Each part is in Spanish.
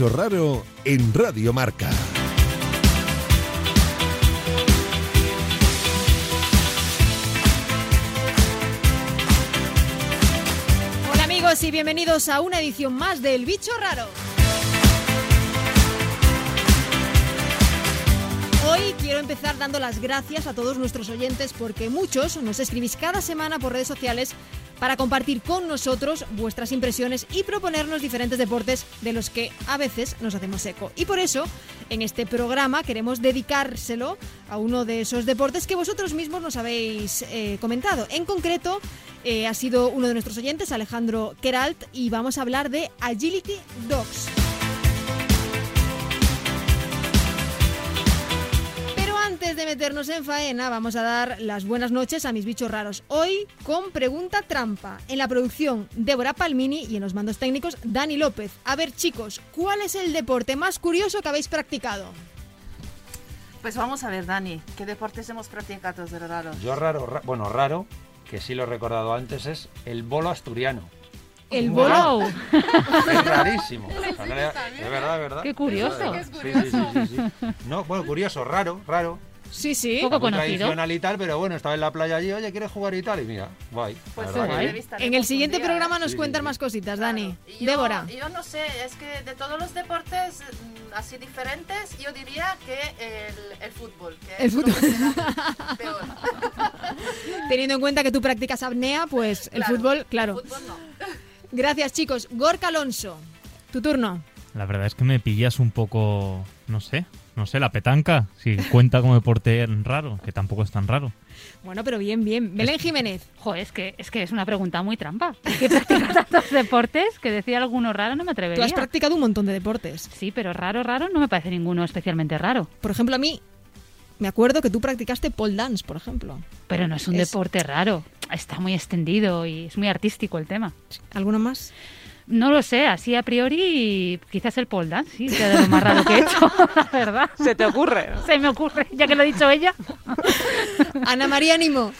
bicho raro en Radio Marca. Hola amigos y bienvenidos a una edición más del bicho raro. Hoy quiero empezar dando las gracias a todos nuestros oyentes porque muchos nos escribís cada semana por redes sociales para compartir con nosotros vuestras impresiones y proponernos diferentes deportes de los que a veces nos hacemos eco. Y por eso, en este programa queremos dedicárselo a uno de esos deportes que vosotros mismos nos habéis eh, comentado. En concreto, eh, ha sido uno de nuestros oyentes, Alejandro Keralt, y vamos a hablar de Agility Dogs. Meternos en faena, vamos a dar las buenas noches a mis bichos raros. Hoy con pregunta trampa. En la producción, Débora Palmini y en los mandos técnicos, Dani López. A ver, chicos, ¿cuál es el deporte más curioso que habéis practicado? Pues vamos a ver, Dani, ¿qué deportes hemos practicado de raro? Yo raro, ra- bueno, raro, que sí lo he recordado antes, es el bolo asturiano. El bolo. Es rarísimo. De verdad, de verdad. Qué curioso. Sí, sí, sí, sí, sí. No, bueno, curioso, raro, raro. Sí, sí. Poco Muy conocido. tradicional y tal, pero bueno, estaba en la playa allí, oye, ¿quieres jugar y tal? Y mira, guay. la Pues sí, entrevistaremos En el siguiente día, programa nos Sí, cuentan sí, más cositas, Dani. Claro. Y yo- Débora. Yo no sé, es que de todos los deportes mm, así diferentes, yo diría que el, el fútbol. Que El fútbol. peor. Teniendo en cuenta que tú practicas apnea, pues el Claro, fútbol, claro. Fútbol no. Gracias, chicos. Gorka Alonso, tu turno. La verdad es que me pillas un poco, no sé, no sé, la petanca, si cuenta como deporte raro, que tampoco es tan raro. Bueno, pero bien, bien. Belén Jiménez. Joder, es que, es que es una pregunta muy trampa. Que practica tantos deportes que decía alguno raro no me Tú atrevería. has practicado un montón de deportes. Sí, pero raro, raro no me parece ninguno especialmente raro. Por ejemplo, a mí me acuerdo que tú practicaste pole dance, por ejemplo. Pero no es un Es- deporte raro. Está muy extendido y es muy artístico el tema. ¿Alguno más? No lo sé, así a priori quizás el pole dance, sí, sea de lo más raro que he hecho, la verdad. ¿Se te ocurre? Se me ocurre, ya que lo ha dicho ella. Ana María Nimo.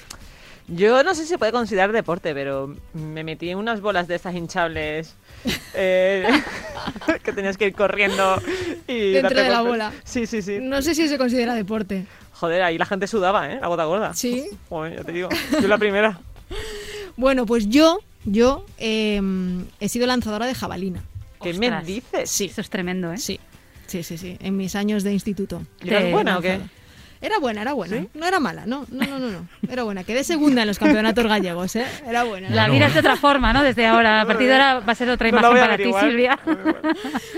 Yo no sé si se puede considerar deporte, pero me metí en unas bolas de estas hinchables eh, que tenías que ir corriendo y Dentro de la golpes. bola. Sí, sí, sí. No sé si se considera deporte. Joder, ahí la gente sudaba, ¿eh? La gota gorda. Sí. Joder, ya te digo. Yo la primera. Bueno, pues yo, yo eh, he sido lanzadora de jabalina. ¿Qué me dices? Sí. Eso es tremendo, ¿eh? Sí, sí, sí, sí. En mis años de instituto. ¿Y eras buena o qué? Era buena, era buena. ¿Sí? No era mala, no, no, no, no, no. Era buena. Quedé segunda en los campeonatos gallegos, ¿eh? Era buena. La Bueno, miras de otra forma, ¿no? Desde ahora. A partir de ahora va a ser otra imagen para ti. Silvia.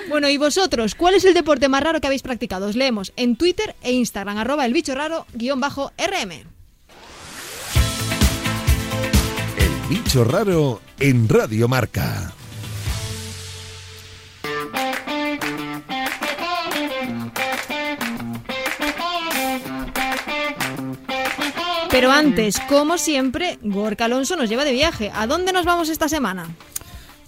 Bueno, y vosotros, ¿cuál es el deporte más raro que habéis practicado? Os leemos en Twitter e Instagram, arroba el bicho raro, guion bajo RM. Bicho raro en Radio Marca. Pero antes, como siempre, Gorka Alonso nos lleva de viaje. ¿A dónde nos vamos esta semana?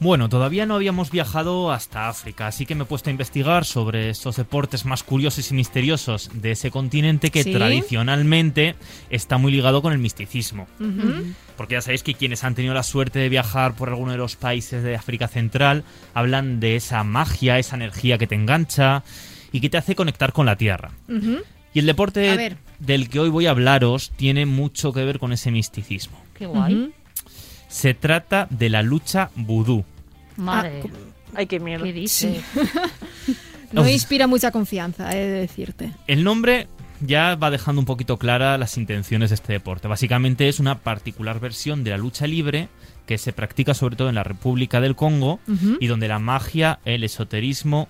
Bueno, todavía no habíamos viajado hasta África, así que me he puesto a investigar sobre estos deportes más curiosos y misteriosos de ese continente que ¿Sí? tradicionalmente está muy ligado con el misticismo. Porque ya sabéis que quienes han tenido la suerte de viajar por alguno de los países de África Central hablan de esa magia, esa energía que te engancha y que te hace conectar con la tierra. Y el deporte del que hoy voy a hablaros tiene mucho que ver con ese misticismo. Qué guay. Se trata de la lucha vudú. Madre. Ay, qué miedo. ¿Qué dice? No Uf. inspira mucha confianza, he de decirte. El nombre ya va dejando un poquito clara las intenciones de este deporte. Básicamente es una particular versión de la lucha libre que se practica sobre todo en la República del Congo y donde la magia, el esoterismo,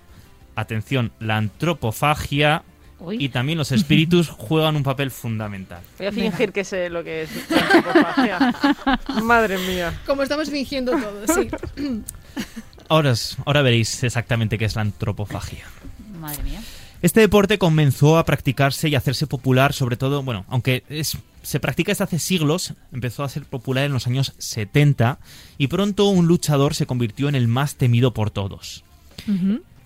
atención, la antropofagia Uy. y también los espíritus juegan un papel fundamental. Voy a fingir que sé lo que es la antropofagia. Madre mía. Como estamos fingiendo todo, sí. Ahora, ahora veréis exactamente qué es la antropofagia. Madre mía. Este deporte comenzó a practicarse y a hacerse popular, sobre todo, bueno, aunque es, se practica desde hace siglos, empezó a ser popular en los años 70 y pronto un luchador se convirtió en el más temido por todos.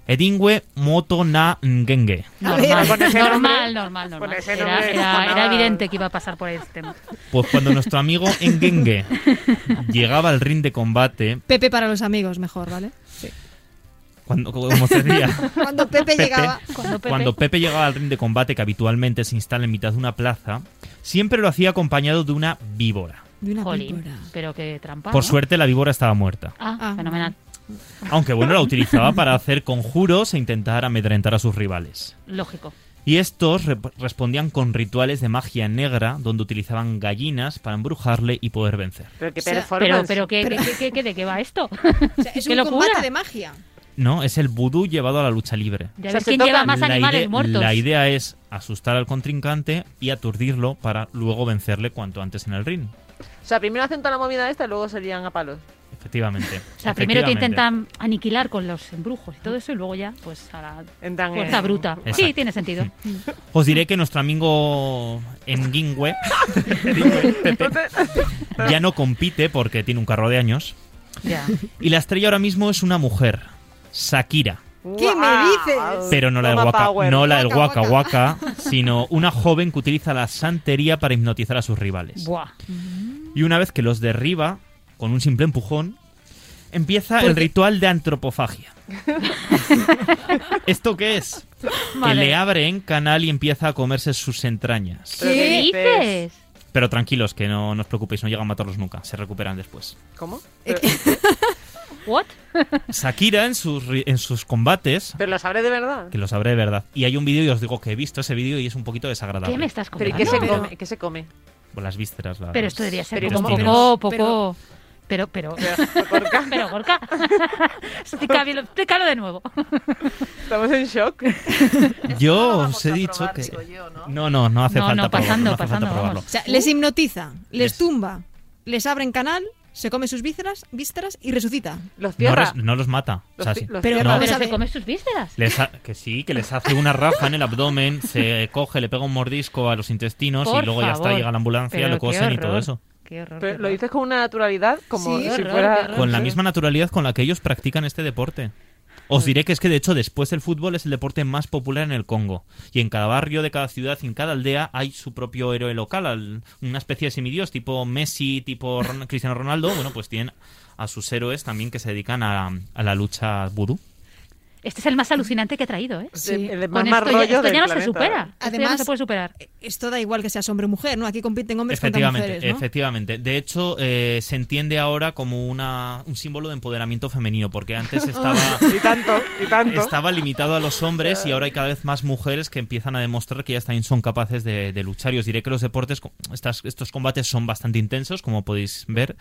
Edingwe Moto Na Ngenge. Normal, con ese normal, normal, normal. con ese Era, evidente que iba a pasar por este tema. Pues cuando nuestro amigo Ngenge llegaba al ring de combate, Pepe para los amigos, mejor, ¿vale? Sí. Cuando, como se decía, Cuando Pepe, Pepe. llegaba. Cuando Pepe- cuando Pepe llegaba al ring de combate que habitualmente se instala en mitad de una plaza, siempre lo hacía acompañado de una víbora. De una Jolín, víbora. pero qué trampa. Por ¿no? suerte la víbora estaba muerta. Ah, Ah. fenomenal. Aunque bueno, la utilizaba para hacer conjuros e intentar amedrentar a sus rivales. Lógico. Y estos re- respondían con rituales de magia negra donde utilizaban gallinas para embrujarle y poder vencer. Pero qué O sea, Pero, performance. pero ¿qué, qué, qué- qué- qué- ¿de qué va esto? O sea, es ¡Qué un locura! combate de magia. No, es el vudú llevado a la lucha libre. Ya O sea, quién lleva más La animales ide- muertos. la idea es asustar al contrincante y aturdirlo para luego vencerle cuanto antes en el ring. O sea, primero hacen toda la movida esta y luego serían a palos. Efectivamente. O sea, primero te intentan aniquilar con los embrujos y todo eso y luego ya, pues, a la Entran fuerza en- bruta. Sí, tiene sentido. Os diré que nuestro amigo Enguingüe Pepe, ya no compite porque tiene un carro de años. Ya. Y la estrella ahora mismo es una mujer, Shakira. ¿Qué me dices? Pero no la del waka, power. no la del waka. waka, sino una joven que utiliza la santería para hipnotizar a sus rivales. Buah. Y una vez que los derriba con un simple empujón, empieza el ritual de antropofagia. ¿Esto qué es? Que le abre en canal y empieza a comerse sus entrañas. ¿Pero ¿Qué dices? Pero tranquilos, que no, no os preocupéis, no llegan a matarlos nunca, se recuperan después. ¿Cómo? Eh, Pero, ¿What? Shakira en sus, en sus combates, pero lo sabré de verdad. que lo sabré de verdad. Y hay un vídeo y os digo que he visto ese vídeo y es un poquito desagradable. ¿Qué me estás ¿Pero y contando? qué se Pero- come? ¿Qué se come? Las vísceras. la- Pero esto debería ser Pero poco, Pero- poco... Pero, pero, Pero, Gorka, pero, Gorka, explícalo, explícalo de nuevo. Estamos en shock. Yo no os he dicho probar, que... yo, ¿no? No, no, no hace No, falta no, probarlo, pasando, no hace falta pasando, probarlo. vamos. O sea, les hipnotiza, les tumba, les abre en canal, se come sus vísceras, vísceras y resucita. Los No, cierra. res- no los mata. O Los sea, ci- sí. los Pero vamos pero se come sus vísceras. Les ha- que sí, que les hace una raja en el abdomen, se coge, le pega un mordisco a los intestinos Por y luego ya está, favor. llega la ambulancia, Pero lo cosen y todo eso. Qué horror. Pero qué lo dices con una naturalidad como Sí. si horror, fuera... horror. Con la misma naturalidad con la que ellos practican este deporte. Os diré que es que de hecho después del fútbol es el deporte más popular en el Congo. Y en cada barrio de cada ciudad y en cada aldea hay su propio héroe local, al- una especie de semidios tipo Messi, tipo Ron- Cristiano Ronaldo. Bueno, pues tienen a sus héroes también que se dedican a, a la lucha vudú. Este es el más alucinante que he traído, ¿eh? Sí. El de Con más esto, ya, rollo esto ya no se supera. Esto ya no Además- se puede superar. Esto da igual que seas hombre o mujer, ¿no? Aquí compiten hombres contra Efectivamente, mujeres, ¿no? efectivamente. De hecho, eh, se entiende ahora como una, un símbolo de empoderamiento femenino, porque antes estaba... Y tanto, y tanto. Estaba limitado a los hombres y ahora hay cada vez más mujeres que empiezan a demostrar que ellas también son capaces de, de luchar. Y os diré que los deportes, estas, estos combates son bastante intensos, como podéis ver,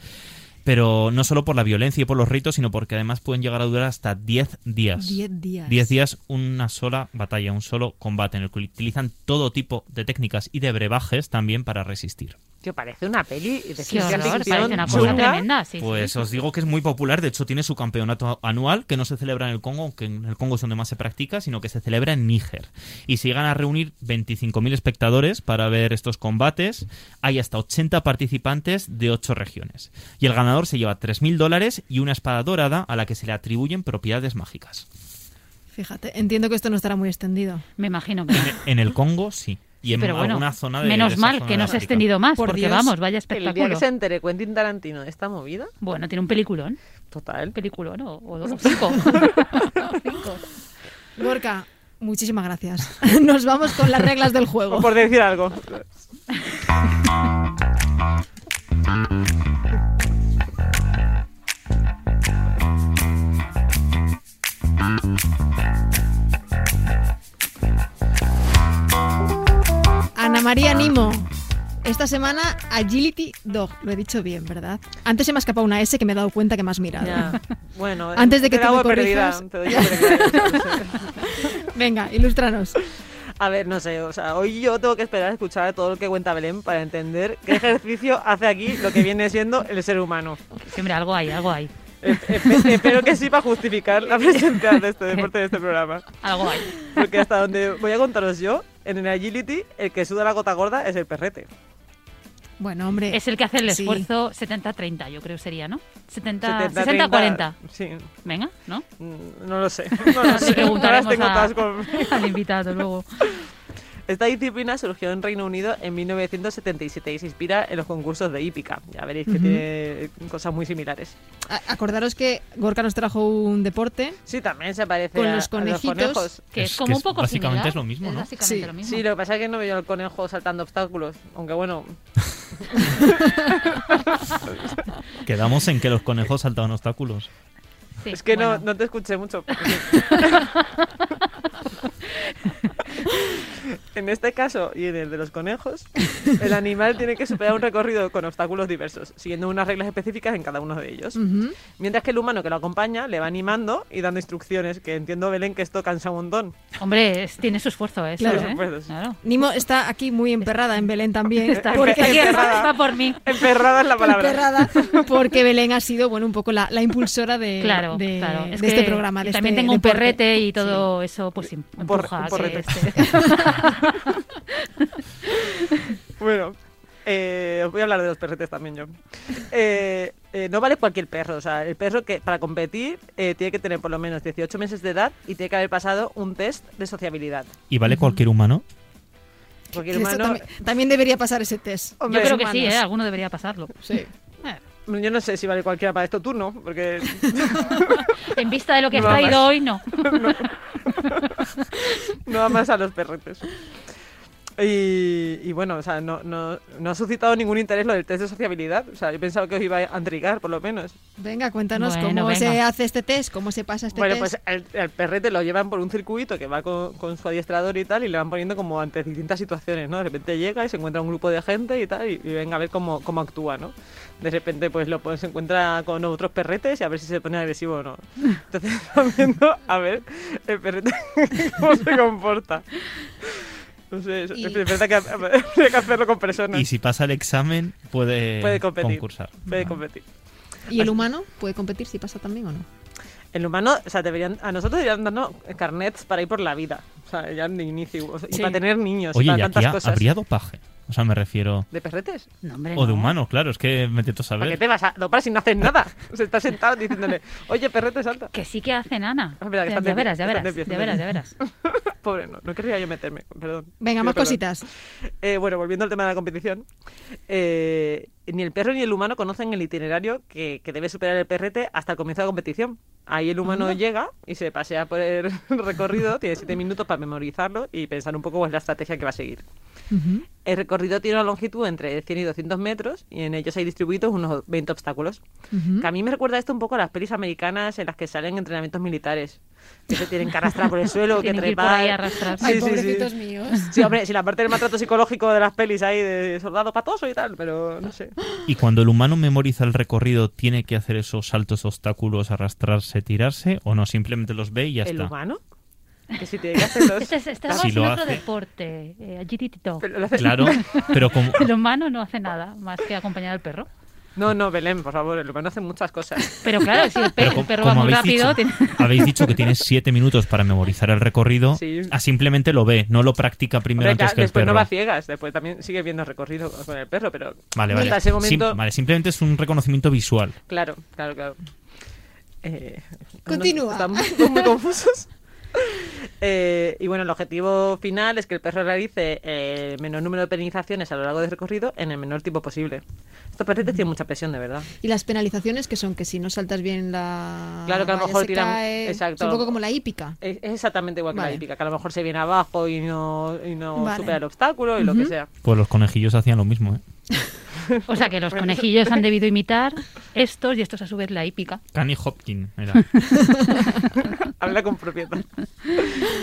pero no solo por la violencia y por los ritos, sino porque además pueden llegar a durar hasta 10 días. Diez días. 10 días, una sola batalla, un solo combate en el que utilizan todo tipo de técnicas y de brebajes también para resistir. Que parece una peli de Qué ciencia horror, ficción parece una cosa chunga. tremenda. Sí, sí, Pues sí. os digo que es muy popular, de hecho tiene su campeonato anual, que no se celebra en el Congo, aunque en el Congo es donde más se practica, sino que se celebra en Níger. Y se llegan a reunir 25.000 espectadores para ver estos combates. Hay hasta 80 participantes de 8 regiones. Y el ganador se lleva 3.000 dólares y una espada dorada a la que se le atribuyen propiedades mágicas. Fíjate, entiendo que esto no estará muy extendido. Me imagino que... En el Congo sí. Y en Pero bueno, alguna zona de menos mal zona que no se ha extendido más, Por porque Dios. vamos, vaya El día espectáculo. que se entere Quentin Tarantino de esta movida, Bueno, tiene un peliculón. total. Peliculón o, o- o cinco. Cinco. Gorka, muchísimas gracias. Nos vamos con las reglas del juego. Por decir algo. María Nimo. Esta semana Agility Dog, lo he dicho bien, ¿verdad? Antes se me ha escapado una S que me he dado cuenta que me has mirado. Ya. Bueno, Antes de que te me corrijas. te perdida. Venga, ilústranos. A ver, no sé, o sea, hoy yo tengo que esperar a escuchar todo lo que cuenta Belén para entender qué ejercicio hace aquí lo que viene siendo el ser humano. Siempre algo hay, algo hay. Espero que sí para justificar la presencia de este deporte de este programa. Algo hay. Porque hasta donde voy a contaros yo, en el agility, el que suda la gota gorda es el perrete. Bueno, hombre. Es el que hace el Sí. esfuerzo 70-30, yo creo sería, ¿no? 70, 70, 60-40. Sí, Venga, ¿no? mm, no lo sé. No lo sé. No las preguntaremos tengo a- todas con... al invitado luego. Esta disciplina surgió en Reino Unido en 1977 y se inspira en los concursos de hípica. Ya veréis que tiene cosas muy similares. A- Acordaros que Gorka nos trajo un deporte. Sí, también se parece Con a, los a los conejitos. conejos. Que Es como un poco básicamente similar. es lo mismo, ¿no? Sí. lo mismo. Sí, lo que pasa es que no veo al conejo saltando obstáculos. Aunque bueno, Quedamos en que los conejos saltaban obstáculos. Sí, es que no, no te escuché mucho. en este caso y en el de los conejos, el animal tiene que superar un recorrido con obstáculos diversos, siguiendo unas reglas específicas en cada uno de ellos. Ujú. Mientras que el humano que lo acompaña le va animando y dando instrucciones, que entiendo, Belén, que esto cansa un montón. Hombre, es- tiene su esfuerzo eso, Claro. ¿eh? Pues, Claro. Nimo está aquí muy emperrada en Belén también. Está porque aquí encerrada. va por mí. Emperrada es la palabra. emperrada, porque Belén ha sido, bueno, un poco la, la impulsora de, Claro, de, claro. de Es este que programa. de también este tengo un deporte. perrete y todo eso, pues em- Un empuja. un que este- Bueno, eh, os voy a hablar de los perretes también yo. Eh, eh, no vale cualquier perro, o sea, el perro que para competir eh, tiene que tener por lo menos 18 meses de edad y tiene que haber pasado un test de sociabilidad. ¿Y vale cualquier humano? Esto humano, también, también debería pasar ese test. Yo Hombre, creo que humanos. sí, ¿eh? alguno debería pasarlo. Sí. Yo no sé si vale cualquiera para esto, tú no, porque En vista de lo que has traído hoy, no. no amas a los perretes. Y, y bueno, o sea, no, no, no ha suscitado ningún interés lo del test de sociabilidad. O sea, yo pensaba que os iba a intrigar, por lo menos. Venga, cuéntanos Bueno, cómo se venga. hace este test, cómo se pasa este bueno, test. pues el, el perrete lo llevan por un circuito que va con, con su adiestrador y tal, y le van poniendo como ante distintas situaciones, ¿no? De repente llega y se encuentra un grupo de gente y tal, y, y venga a ver cómo, cómo actúa, ¿no? De repente, pues lo pues, se encuentra con otros perretes y a ver si se pone agresivo o no. Entonces, viendo a ver el perrete cómo se comporta. No sé, es, Y- es verdad que hay que hacerlo con personas. Y si pasa el examen, puede, Puede competir. concursar. Puede Ah. competir. ¿Y el humano puede competir si pasa también o no? El humano, o sea, deberían, a nosotros deberían darnos carnets para ir por la vida. O sea, ya de inicio. o sea, y para tener niños y Oye, para y aquí tantas ha- cosas. habría dopaje. O sea, me refiero... ¿De perretes? No, hombre, O de no. humanos, claro, es que me intento ¿Para qué saber. te vas a dopar si no haces nada? Se está sentado diciéndole, oye, perrete, salta. Que sí que hacen, Ana. Ah, verdad, que ya, verás, ya verás, de ya verás, ya verás. Pobre, no, no querría yo meterme, perdón. Venga, más perdón. cositas. Eh, bueno, volviendo al tema de la competición, eh, ni el perro ni el humano conocen el itinerario que, que debe superar el perrete hasta el comienzo de la competición. Ahí el humano llega y se pasea por el recorrido, tiene siete minutos para memorizarlo y pensar un poco cuál es la estrategia que va a seguir. Ujú. El recorrido tiene una longitud entre 100 y 200 metros y en ellos hay distribuidos unos 20 obstáculos. Ujú. Que a mí me recuerda esto un poco a las pelis americanas en las que salen entrenamientos militares. Que se tienen que arrastrar por el suelo, que Tienen que ir por trepar. ahí a arrastrarse. Ay, Sí, sí, sí. míos. Sí, hombre, si la parte del maltrato psicológico de las pelis ahí de soldado patoso y tal, pero no sé. Y cuando el humano memoriza el recorrido, ¿tiene que hacer esos saltos, obstáculos, arrastrarse, tirarse? ¿O no? Simplemente los ve y ya ¿El está. humano? Que si tiene que hacerlos. Este es, este Si es lo otro hace- deporte, eh, agility-to. Pero lo hace- Claro, pero como... El humano no hace nada más que acompañar al perro. No, no, Belén, por favor, el humano hace muchas cosas. Pero claro, si el, pe- Pero el perro va muy habéis rápido, dicho, tiene- habéis dicho que tienes siete minutos para memorizar el recorrido, Sí. ah, simplemente lo ve, no lo practica primero Hombre, antes que el después perro. no va a ciegas, después también sigue viendo el recorrido con el perro, pero Vale, hasta vale. ese momento, Sim- vale, simplemente es un reconocimiento visual. claro, claro, claro. Eh, Continúa. Estamos todos muy confusos. Eh, y bueno, el objetivo final es que el perro realice eh, el menor número de penalizaciones a lo largo del recorrido en el menor tiempo posible. Estos perretes tienen mucha presión, de verdad. Y las penalizaciones que son que si no saltas bien la Claro que a lo mejor tiran- cae. exacto. Es un poco como la hípica. Es, es exactamente igual que la hípica, que a lo mejor se viene abajo y no, y no Vale. supera el obstáculo y lo que sea. Pues los conejillos hacían lo mismo, ¿eh? O sea que los conejillos han debido imitar estos y estos a su vez la hípica. Canny Hopkins era. Habla con propiedad.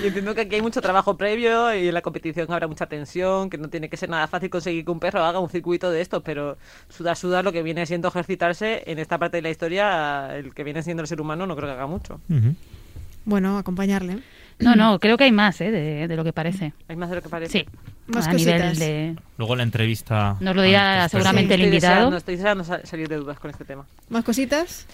Y entiendo que aquí hay mucho trabajo previo y en la competición habrá mucha tensión, que no tiene que ser nada fácil conseguir que un perro haga un circuito de estos, pero sudar, sudar lo que viene siendo ejercitarse en esta parte de la historia, el que viene siendo el ser humano no creo que haga mucho. Bueno, acompañarle. No, no, creo que hay más ¿eh? de, de lo que parece. Hay más de lo que parece. Sí. Más a nivel de... Luego la entrevista... Nos lo dirá seguramente el estoy invitado. Deseando, estoy deseando sa- salir de dudas con este tema. ¿Más cositas?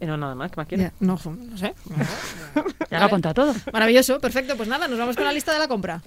Y no, nada más, ¿qué más quieres? Ya, no, no sé. Ya lo ha contado todo. Maravilloso, perfecto. Pues nada, nos vamos con la lista de la compra.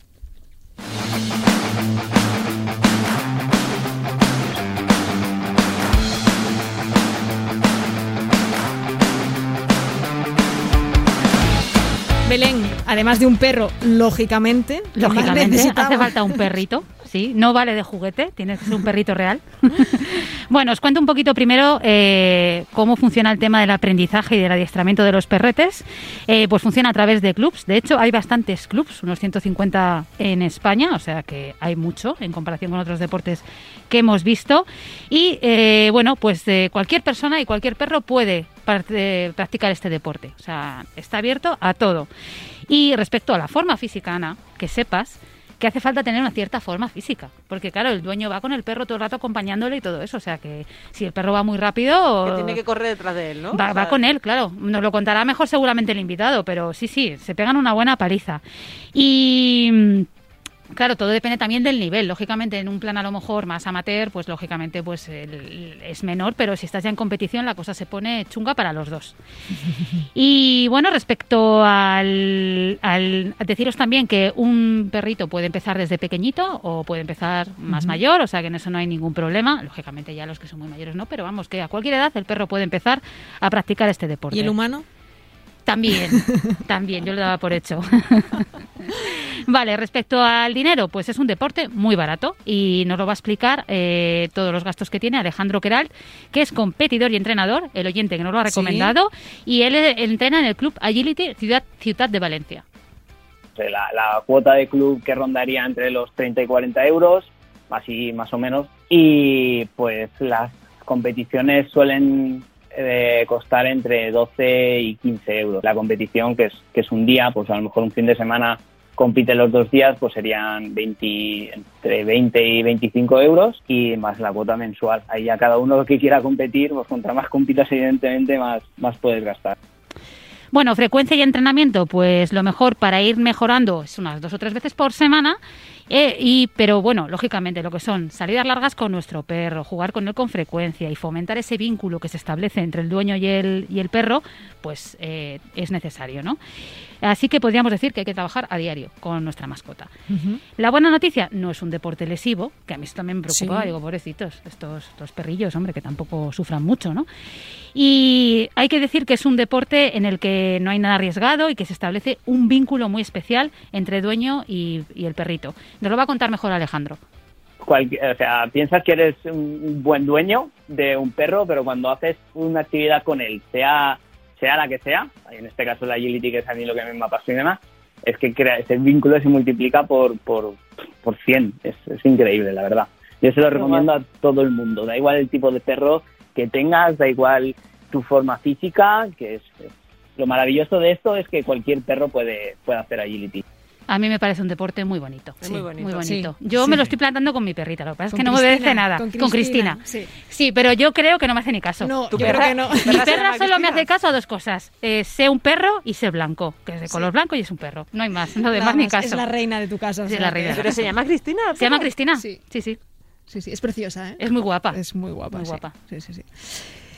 Belén, Además de un perro, lógicamente. ¿qué más Lógicamente, necesitamos? hace falta un perrito, sí, no vale de juguete, tiene que ser un perrito real. bueno, os cuento un poquito primero eh, cómo funciona el tema del aprendizaje y del adiestramiento de los perretes. Eh, pues funciona a través de clubs, de hecho hay bastantes clubs, unos 150 en España, o sea que hay mucho en comparación con otros deportes que hemos visto. Y eh, bueno, pues cualquier persona y cualquier perro puede practicar este deporte, o sea, está abierto a todo. Y respecto a la forma física, Ana, que sepas que hace falta tener una cierta forma física, porque claro, el dueño va con el perro todo el rato acompañándole y todo eso, o sea que si el perro va muy rápido, Que tiene que correr detrás de él, ¿no? va, O va con él, claro, nos lo contará mejor seguramente el invitado, pero sí, sí, se pegan una buena paliza. Y Claro, todo depende también del nivel. Lógicamente, en un plan a lo mejor más amateur, pues lógicamente pues el- es menor, pero si estás ya en competición la cosa se pone chunga para los dos. Y bueno, respecto al, al deciros también que un perrito puede empezar desde pequeñito o puede empezar más mayor, o sea que en eso no hay ningún problema. Lógicamente ya los que son muy mayores no, pero vamos, que a cualquier edad el perro puede empezar a practicar este deporte. ¿Y el humano? También, también, yo lo daba por hecho. vale, respecto al dinero, pues es un deporte muy barato y nos lo va a explicar eh, todos los gastos que tiene Alejandro Queral, que es competidor y entrenador, el oyente que nos lo ha Sí. recomendado, y él eh, entrena en el Club Agility Ciudad, Ciudad de Valencia. La, la cuota de club que rondaría entre los 30 y 40 euros, así más o menos. Y pues las competiciones suelen eh, costar entre 12 y 15 euros. La competición, que es, que es un día, pues a lo mejor un fin de semana compite los dos días, pues serían 20, entre 20 y 25 euros y más la cuota mensual. Ahí ya cada uno que quiera competir, pues contra más compitas evidentemente más, más puedes gastar. Bueno, frecuencia y entrenamiento, pues lo mejor para ir mejorando es unas dos o tres veces por semana. Eh, y, pero bueno, lógicamente lo que son salidas largas con nuestro perro, jugar con él con frecuencia y fomentar ese vínculo que se establece entre el dueño y el, y el perro, pues eh, es necesario, ¿no? Así que podríamos decir que hay que trabajar a diario con nuestra mascota. La buena noticia no es un deporte lesivo, que a mí esto también me preocupaba. Sí. Digo, pobrecitos, estos, estos perrillos, hombre, que tampoco sufran mucho, ¿no? Y hay que decir que es un deporte en el que no hay nada arriesgado y que se establece un vínculo muy especial entre dueño y, y el perrito. Nos lo va a contar mejor Alejandro. o sea, piensas que eres un buen dueño de un perro, pero cuando haces una actividad con él, sea, sea la que sea, en este caso la agility, que es a mí lo que me apasiona, es que crea, ese vínculo se multiplica por, por, por 100. Es, es increíble, la verdad. Yo se lo recomiendo a todo el mundo. Da igual el tipo de perro que tengas, da igual tu forma física, que es, es- lo maravilloso de esto es que cualquier perro puede, puede hacer agility. A mí me parece un deporte muy bonito. Muy bonito. Muy bonito. Sí, Yo sí. me lo estoy plantando con mi perrita, lo que pasa es Con que no me obedece nada. con Con Cristina. Cristina, sí. Sí, pero yo creo que no me hace ni caso. No, ¿Tu yo perra? creo que no. ¿Tu Mi perra solo me hace caso a dos cosas. Eh, sé un perro y sé blanco, que es de color blanco y es un perro. No hay más, no demás ni caso. Es la reina de tu casa. o Sí, sea la que- reina. ¿Pero se llama Cristina? ¿Se llama. Cristina? Sí. sí, sí. Sí, sí, es preciosa, ¿eh? Es muy guapa. Es muy guapa. Muy sí. guapa. Sí, sí, sí.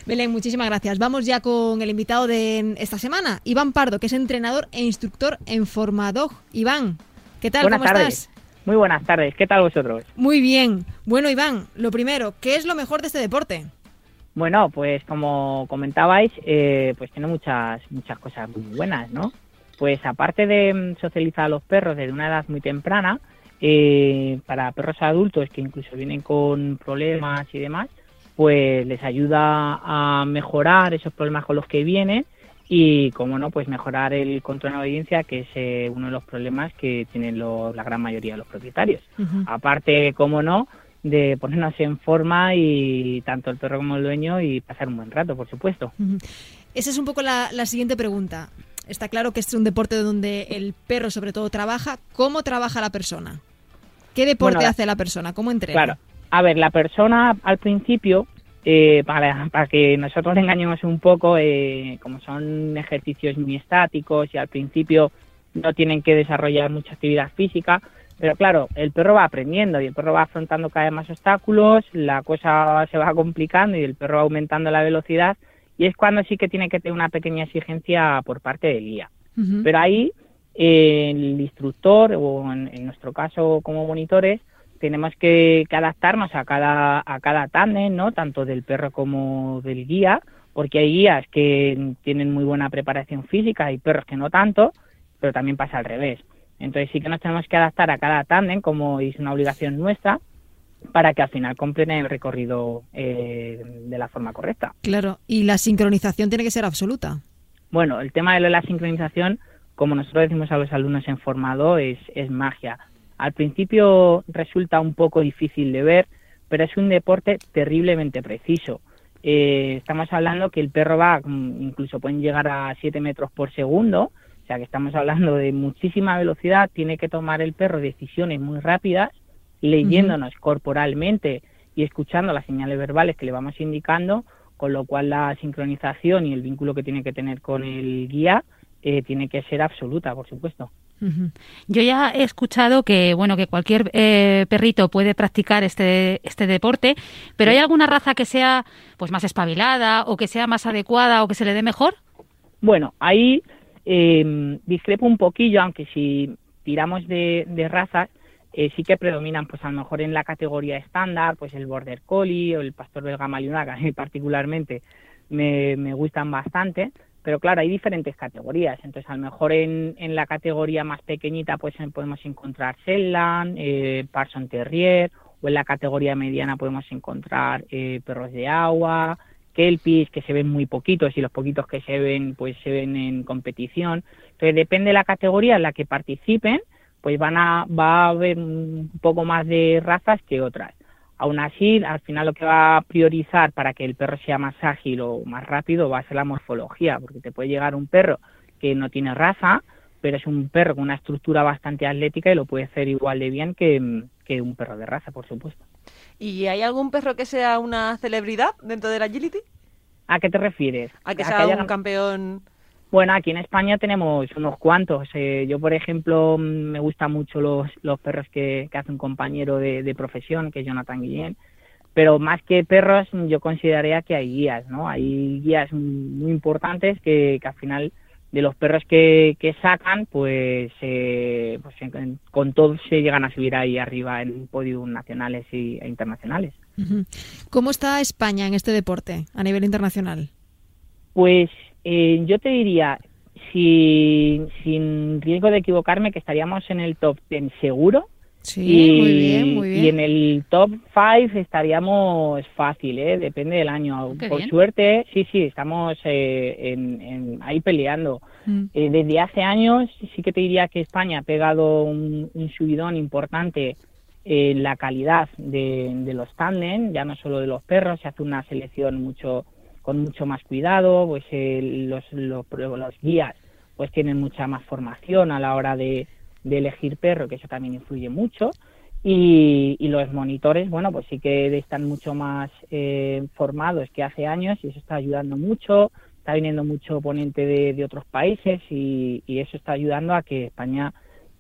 Belén, muchísimas gracias. Vamos ya con el invitado de esta semana, Iván Pardo, que es entrenador e instructor en Formadog. Iván, ¿qué tal? Buenas ¿Cómo tardes. estás? Muy buenas tardes, ¿qué tal vosotros? Muy bien. Bueno, Iván, lo primero, ¿qué es lo mejor de este deporte? Bueno, pues como comentabais, eh, pues tiene muchas muchas cosas muy buenas, ¿no? Pues aparte de mm, socializar a los perros desde una edad muy temprana, eh, para perros adultos que incluso vienen con problemas y demás, pues les ayuda a mejorar esos problemas con los que vienen y, como no, pues mejorar el control de obediencia, que es eh, uno de los problemas que tienen lo- la gran mayoría de los propietarios. Aparte, como no, de ponernos en forma y tanto el perro como el dueño y pasar un buen rato, por supuesto. Esa es un poco la, la siguiente pregunta. Está claro que este es un deporte donde el perro sobre todo trabaja. ¿Cómo trabaja la persona? ¿Qué deporte Bueno, la- hace la persona? ¿Cómo entrena? Claro. A ver, la persona al principio, eh, para, para que nosotros le engañemos un poco, eh, como son ejercicios muy estáticos y al principio no tienen que desarrollar mucha actividad física, pero claro, el perro va aprendiendo y el perro va afrontando cada vez más obstáculos, la cosa se va complicando y el perro va aumentando la velocidad y es cuando sí que tiene que tener una pequeña exigencia por parte del guía. Pero ahí eh, el instructor o en, en nuestro caso como monitores tenemos que, que adaptarnos a cada a cada tándem, ¿no? Tanto del perro como del guía, porque hay guías que tienen muy buena preparación física y perros que no tanto pero también pasa al revés. Entonces sí que nos tenemos que adaptar a cada tándem, como es una obligación nuestra, para que al final completen el recorrido eh, de la forma correcta. Claro, y la sincronización tiene que ser absoluta. Bueno, el tema de la sincronización, como nosotros decimos a los alumnos en formado, es, es magia. Al principio resulta un poco difícil de ver, pero es un deporte terriblemente preciso. Eh, estamos hablando que el perro va, mm, incluso pueden llegar a 7 metros por segundo, o sea que estamos hablando de muchísima velocidad, tiene que tomar el perro decisiones muy rápidas, leyéndonos corporalmente y escuchando las señales verbales que le vamos indicando, con lo cual la sincronización y el vínculo que tiene que tener con el guía eh, tiene que ser absoluta, por supuesto. Yo ya he escuchado que bueno que cualquier eh, perrito puede practicar este este deporte, pero ¿hay alguna raza que sea pues más espabilada o que sea más adecuada o que se le dé mejor? Bueno, ahí eh, discrepo un poquillo, aunque si tiramos de, razas, eh, sí que predominan, pues a lo mejor en la categoría estándar, pues el Border Collie o el Pastor Belga Malinois, que a mí particularmente me, me gustan bastante, pero claro, hay diferentes categorías. Entonces, a lo mejor en, en la categoría más pequeñita pues podemos encontrar Shetland, eh, Parson Terrier, o en la categoría mediana podemos encontrar eh, perros de agua, Kelpies, que se ven muy poquitos y los poquitos que se ven pues se ven en competición. Entonces, depende de la categoría en la que participen, pues van a, va a haber un poco más de razas que otras. Aún así, al final lo que va a priorizar para que el perro sea más ágil o más rápido va a ser la morfología, porque te puede llegar un perro que no tiene raza, pero es un perro con una estructura bastante atlética y lo puede hacer igual de bien que, un perro de raza, por supuesto. ¿Y hay algún perro que sea una celebridad dentro del agility? ¿A qué te refieres? A que sea un campeón bueno, aquí en España tenemos unos cuantos. Eh, yo, por ejemplo, mm, me gustan mucho los, los perros que, hace un compañero de, profesión, que es Jonathan Guillén. Pero más que perros, yo consideraría que hay guías, ¿no? Hay guías muy importantes que, al final de los perros que, sacan, pues, eh, pues con todos se llegan a subir ahí arriba en podios nacionales e internacionales. ¿Cómo está España en este deporte a nivel internacional? Pues eh, yo te diría, sin, sin riesgo de equivocarme, que estaríamos en el top 10 seguro. Sí, y, muy bien, muy bien. Y en el top 5 estaríamos fácil, ¿eh? depende del año. Por suerte, sí, sí, estamos eh, en, ahí peleando. Mm. Eh, desde hace años sí que te diría que España ha pegado un, subidón importante en la calidad de, de los tándem, ya no solo de los perros, se hace una selección mucho con mucho más cuidado, pues los, los, guías pues tienen mucha más formación a la hora de, elegir perro, que eso también influye mucho. Y, los monitores, bueno, pues sí que están mucho más eh, formados que hace años y eso está ayudando mucho. Está viniendo mucho oponente de, otros países y, eso está ayudando a que España,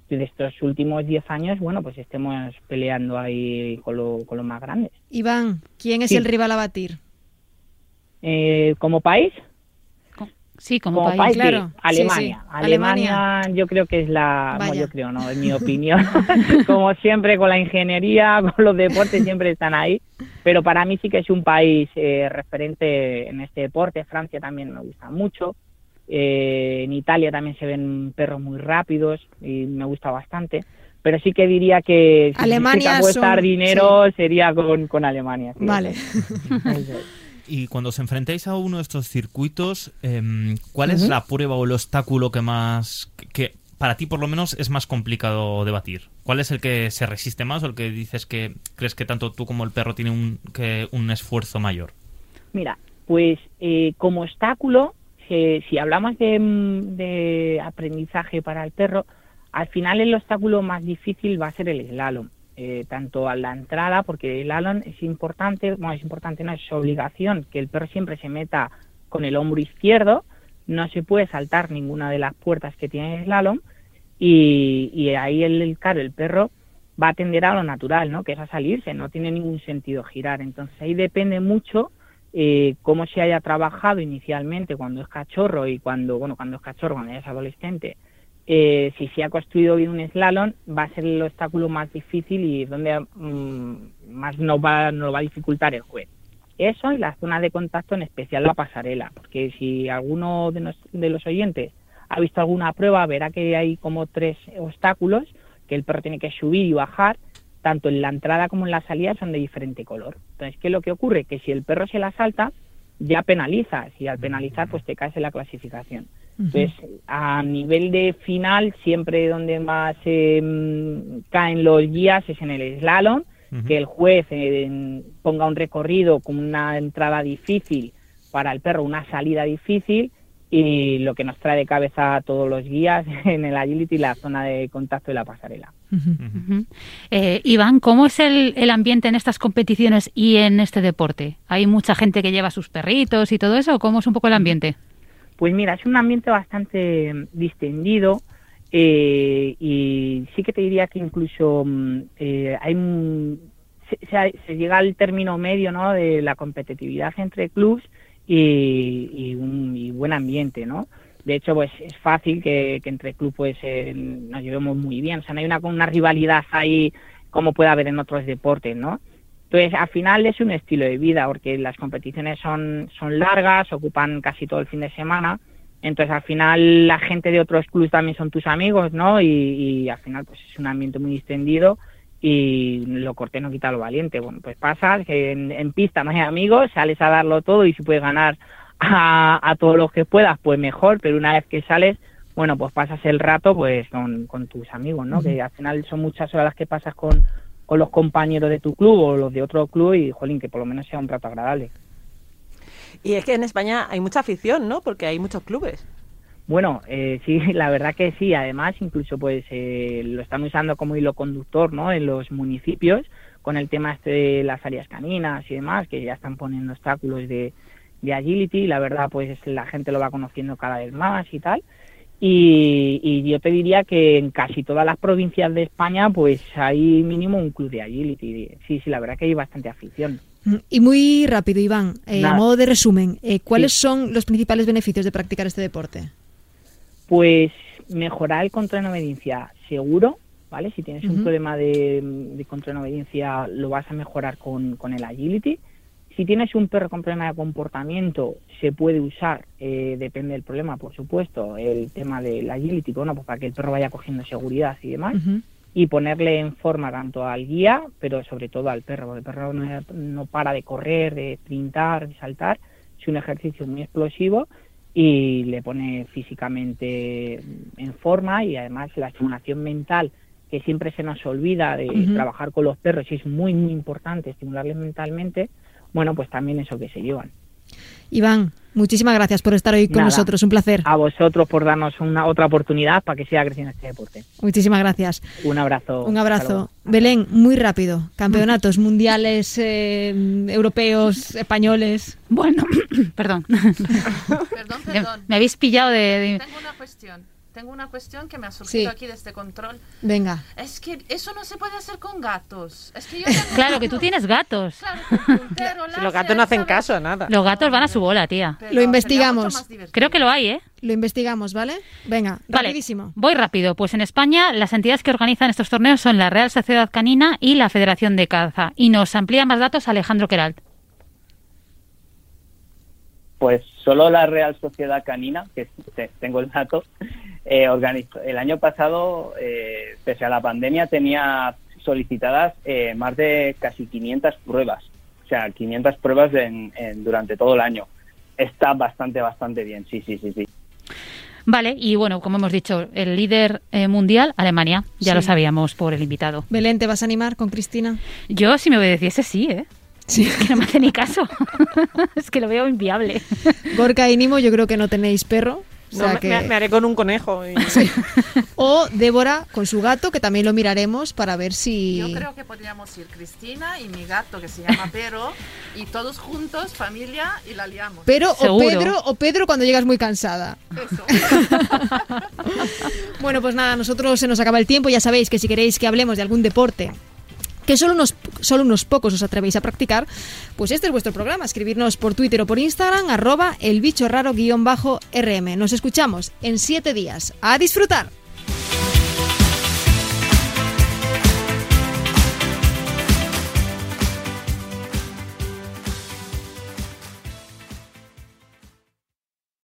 de estos últimos 10 años, bueno, pues estemos peleando ahí con, lo, con los más grandes. Iván, ¿quién es el rival a batir? Eh, como país. Sí, como, país, claro. Alemania. Alemania. yo creo que es la, yo creo, no, en mi opinión, como siempre con la ingeniería, con los deportes siempre están ahí, pero para mí sí que es un país eh, referente en este deporte. Francia también me gusta mucho. Eh, en Italia también se ven perros muy rápidos y me gusta bastante. Pero sí que diría que si Alemania apuestar dinero sería con, con Alemania. vale. Y cuando os enfrentáis a uno de estos circuitos, em, ¿cuál es la prueba o el obstáculo que más, que para ti por lo menos es más complicado debatir? ¿Cuál es el que se resiste más o el que dices que crees que tanto tú como el perro tienen un, que, un esfuerzo mayor? Mira, pues eh, como obstáculo, si hablamos de, de aprendizaje para el perro, al final el obstáculo más difícil va a ser el slalom eh, tanto a la entrada, porque el alon es importante, bueno, es importante, no es obligación que el perro siempre se meta con el hombro izquierdo, no se puede saltar ninguna de las puertas que tiene el slalom y, ahí el, claro, el perro va a tender a lo natural, ¿no? Que es a salirse, no tiene ningún sentido girar. Entonces ahí depende mucho eh, cómo se haya trabajado inicialmente cuando es cachorro y cuando, bueno, cuando es cachorro, cuando es adolescente, eh, si se ha construido bien un slalom, va a ser el obstáculo más difícil y donde mm, más nos va, nos va a dificultar el juez. Eso y la zona de contacto, en especial la pasarela, porque si alguno de, de los oyentes ha visto alguna prueba, verá que hay como tres obstáculos que el perro tiene que subir y bajar, tanto en la entrada como en la salida son de diferente color. Entonces, ¿qué es lo que ocurre? Que si el perro se la salta, ya penaliza, y al penalizar, pues te caes en la clasificación. Entonces, a nivel de final, siempre donde más eh, caen los guías es en el slalom, que el juez eh, ponga un recorrido con una entrada difícil para el perro, una salida difícil, y lo que nos trae de cabeza a todos los guías en el agility, la zona de contacto y la pasarela. Eh, Iván, ¿cómo es el, el, ambiente en estas competiciones y en este deporte? ¿Hay mucha gente que lleva sus perritos y todo eso? ¿Cómo es un poco el ambiente? Pues mira, es un ambiente bastante distendido eh, y sí que te diría que incluso mm, eh, hay se, se, llega al término medio ¿no? de la competitividad entre clubs y, un y buen ambiente, ¿no? De hecho, pues es fácil que, entre clubes pues, eh, nos llevemos muy bien. O sea, no hay una, una rivalidad ahí como puede haber en otros deportes, ¿no? Entonces, al final es un estilo de vida, porque las competiciones son, son largas, ocupan casi todo el fin de semana. Entonces, al final, la gente de otros clubes también son tus amigos, ¿no? Y, al final, pues es un ambiente muy distendido y lo corté no quita lo valiente. Bueno, pues pasa que en, pista no hay amigos, sales a darlo todo y si puedes ganar a, todos los que puedas, pues mejor, pero una vez que sales, bueno, pues pasas el rato pues con, con tus amigos, ¿no? Que al final son muchas horas las que pasas con, con los compañeros de tu club o los de otro club y, jolín, que por lo menos sea un rato agradable. Y es que en España hay mucha afición, ¿no? Porque hay muchos clubes. Bueno, eh, sí, la verdad que sí. Además, incluso pues eh, lo están usando como hilo conductor, ¿no? En los municipios con el tema este de las áreas caninas y demás, que ya están poniendo obstáculos de, de agility. La verdad, pues la gente lo va conociendo cada vez más y tal. Y, yo te diría que en casi todas las provincias de España pues hay mínimo un club de agility. Sí, sí, la verdad que hay bastante afición. Mm, y muy rápido, Iván, eh, a modo de resumen, eh, ¿cuáles son los principales beneficios de practicar este deporte? Pues mejorar el control en obediencia seguro, ¿vale? Si tienes un problema de, de, control en obediencia lo vas a mejorar con, con el agility si tienes un perro con problema de comportamiento, se puede usar, eh, depende del problema, por supuesto, el tema del agility, bueno, pues para que el perro vaya cogiendo seguridad y demás, y ponerle en forma tanto al guía, pero sobre todo al perro, porque el perro no, para de correr, de pintar, de saltar, es un ejercicio muy explosivo y le pone físicamente en forma y además la estimulación mental que siempre se nos olvida de trabajar con los perros y es muy muy importante estimularles mentalmente bueno, pues también eso que se llevan. Iván, muchísimas gracias por estar hoy con nosotros, un placer. A vosotros por darnos una otra oportunidad para que siga creciendo este deporte. Muchísimas gracias. Un abrazo. Un abrazo. Belén, muy rápido. Campeonatos mundiales, eh, europeos, españoles. Bueno, perdón. perdón, perdón. Me habéis pillado de... Tengo una cuestión tengo una cuestión que me ha surgido aquí de este control. Venga. Es que eso no se puede hacer con gatos. Es que yo claro, que tú tienes gatos. Claro, los gatos no hacen caso a nada. Los gatos van a su bola, tía. lo investigamos. Creo que lo hay, ¿eh? Lo investigamos, ¿vale? Venga, rapidísimo. Voy rápido. Pues en España las entidades que organizan estos torneos son la Real Sociedad Canina y la Federación de Caza. Y nos amplía más datos Alejandro Queralt. Pues solo la Real Sociedad Canina, que tengo el dato, eh, organizó, el año pasado, eh, pese a la pandemia, tenía solicitadas eh, más de casi 500 pruebas. O sea, 500 pruebas durante todo el año. Está bastante, bastante bien, sí, sí, sí, sí. Vale, y bueno, como hemos dicho, el líder eh, mundial, Alemania, ya lo sabíamos por el invitado. Belén, ¿te vas a animar con Cristina? Yo, si me obedeciese, sí, ¿eh? Sí. Es que no me hace ni caso. es que lo veo inviable. Gorka y Nimo, yo creo que no tenéis perro. me, haré con un conejo. O Débora con su gato, que también lo miraremos para ver si... Yo creo que podríamos ir Cristina y mi gato, que se llama Pero, y todos juntos, familia, y la liamos. Pero o Pedro, o Pedro cuando llegas muy cansada. Eso. bueno, pues nada, nosotros se nos acaba el tiempo. Ya sabéis que si queréis que hablemos de algún deporte que solo unos, solo unos pocos os atrevéis a practicar, pues este es vuestro programa. Escribirnos por Twitter o por Instagram, arroba el bicho raro guion bajo RM. Nos escuchamos en siete días. ¡A disfrutar!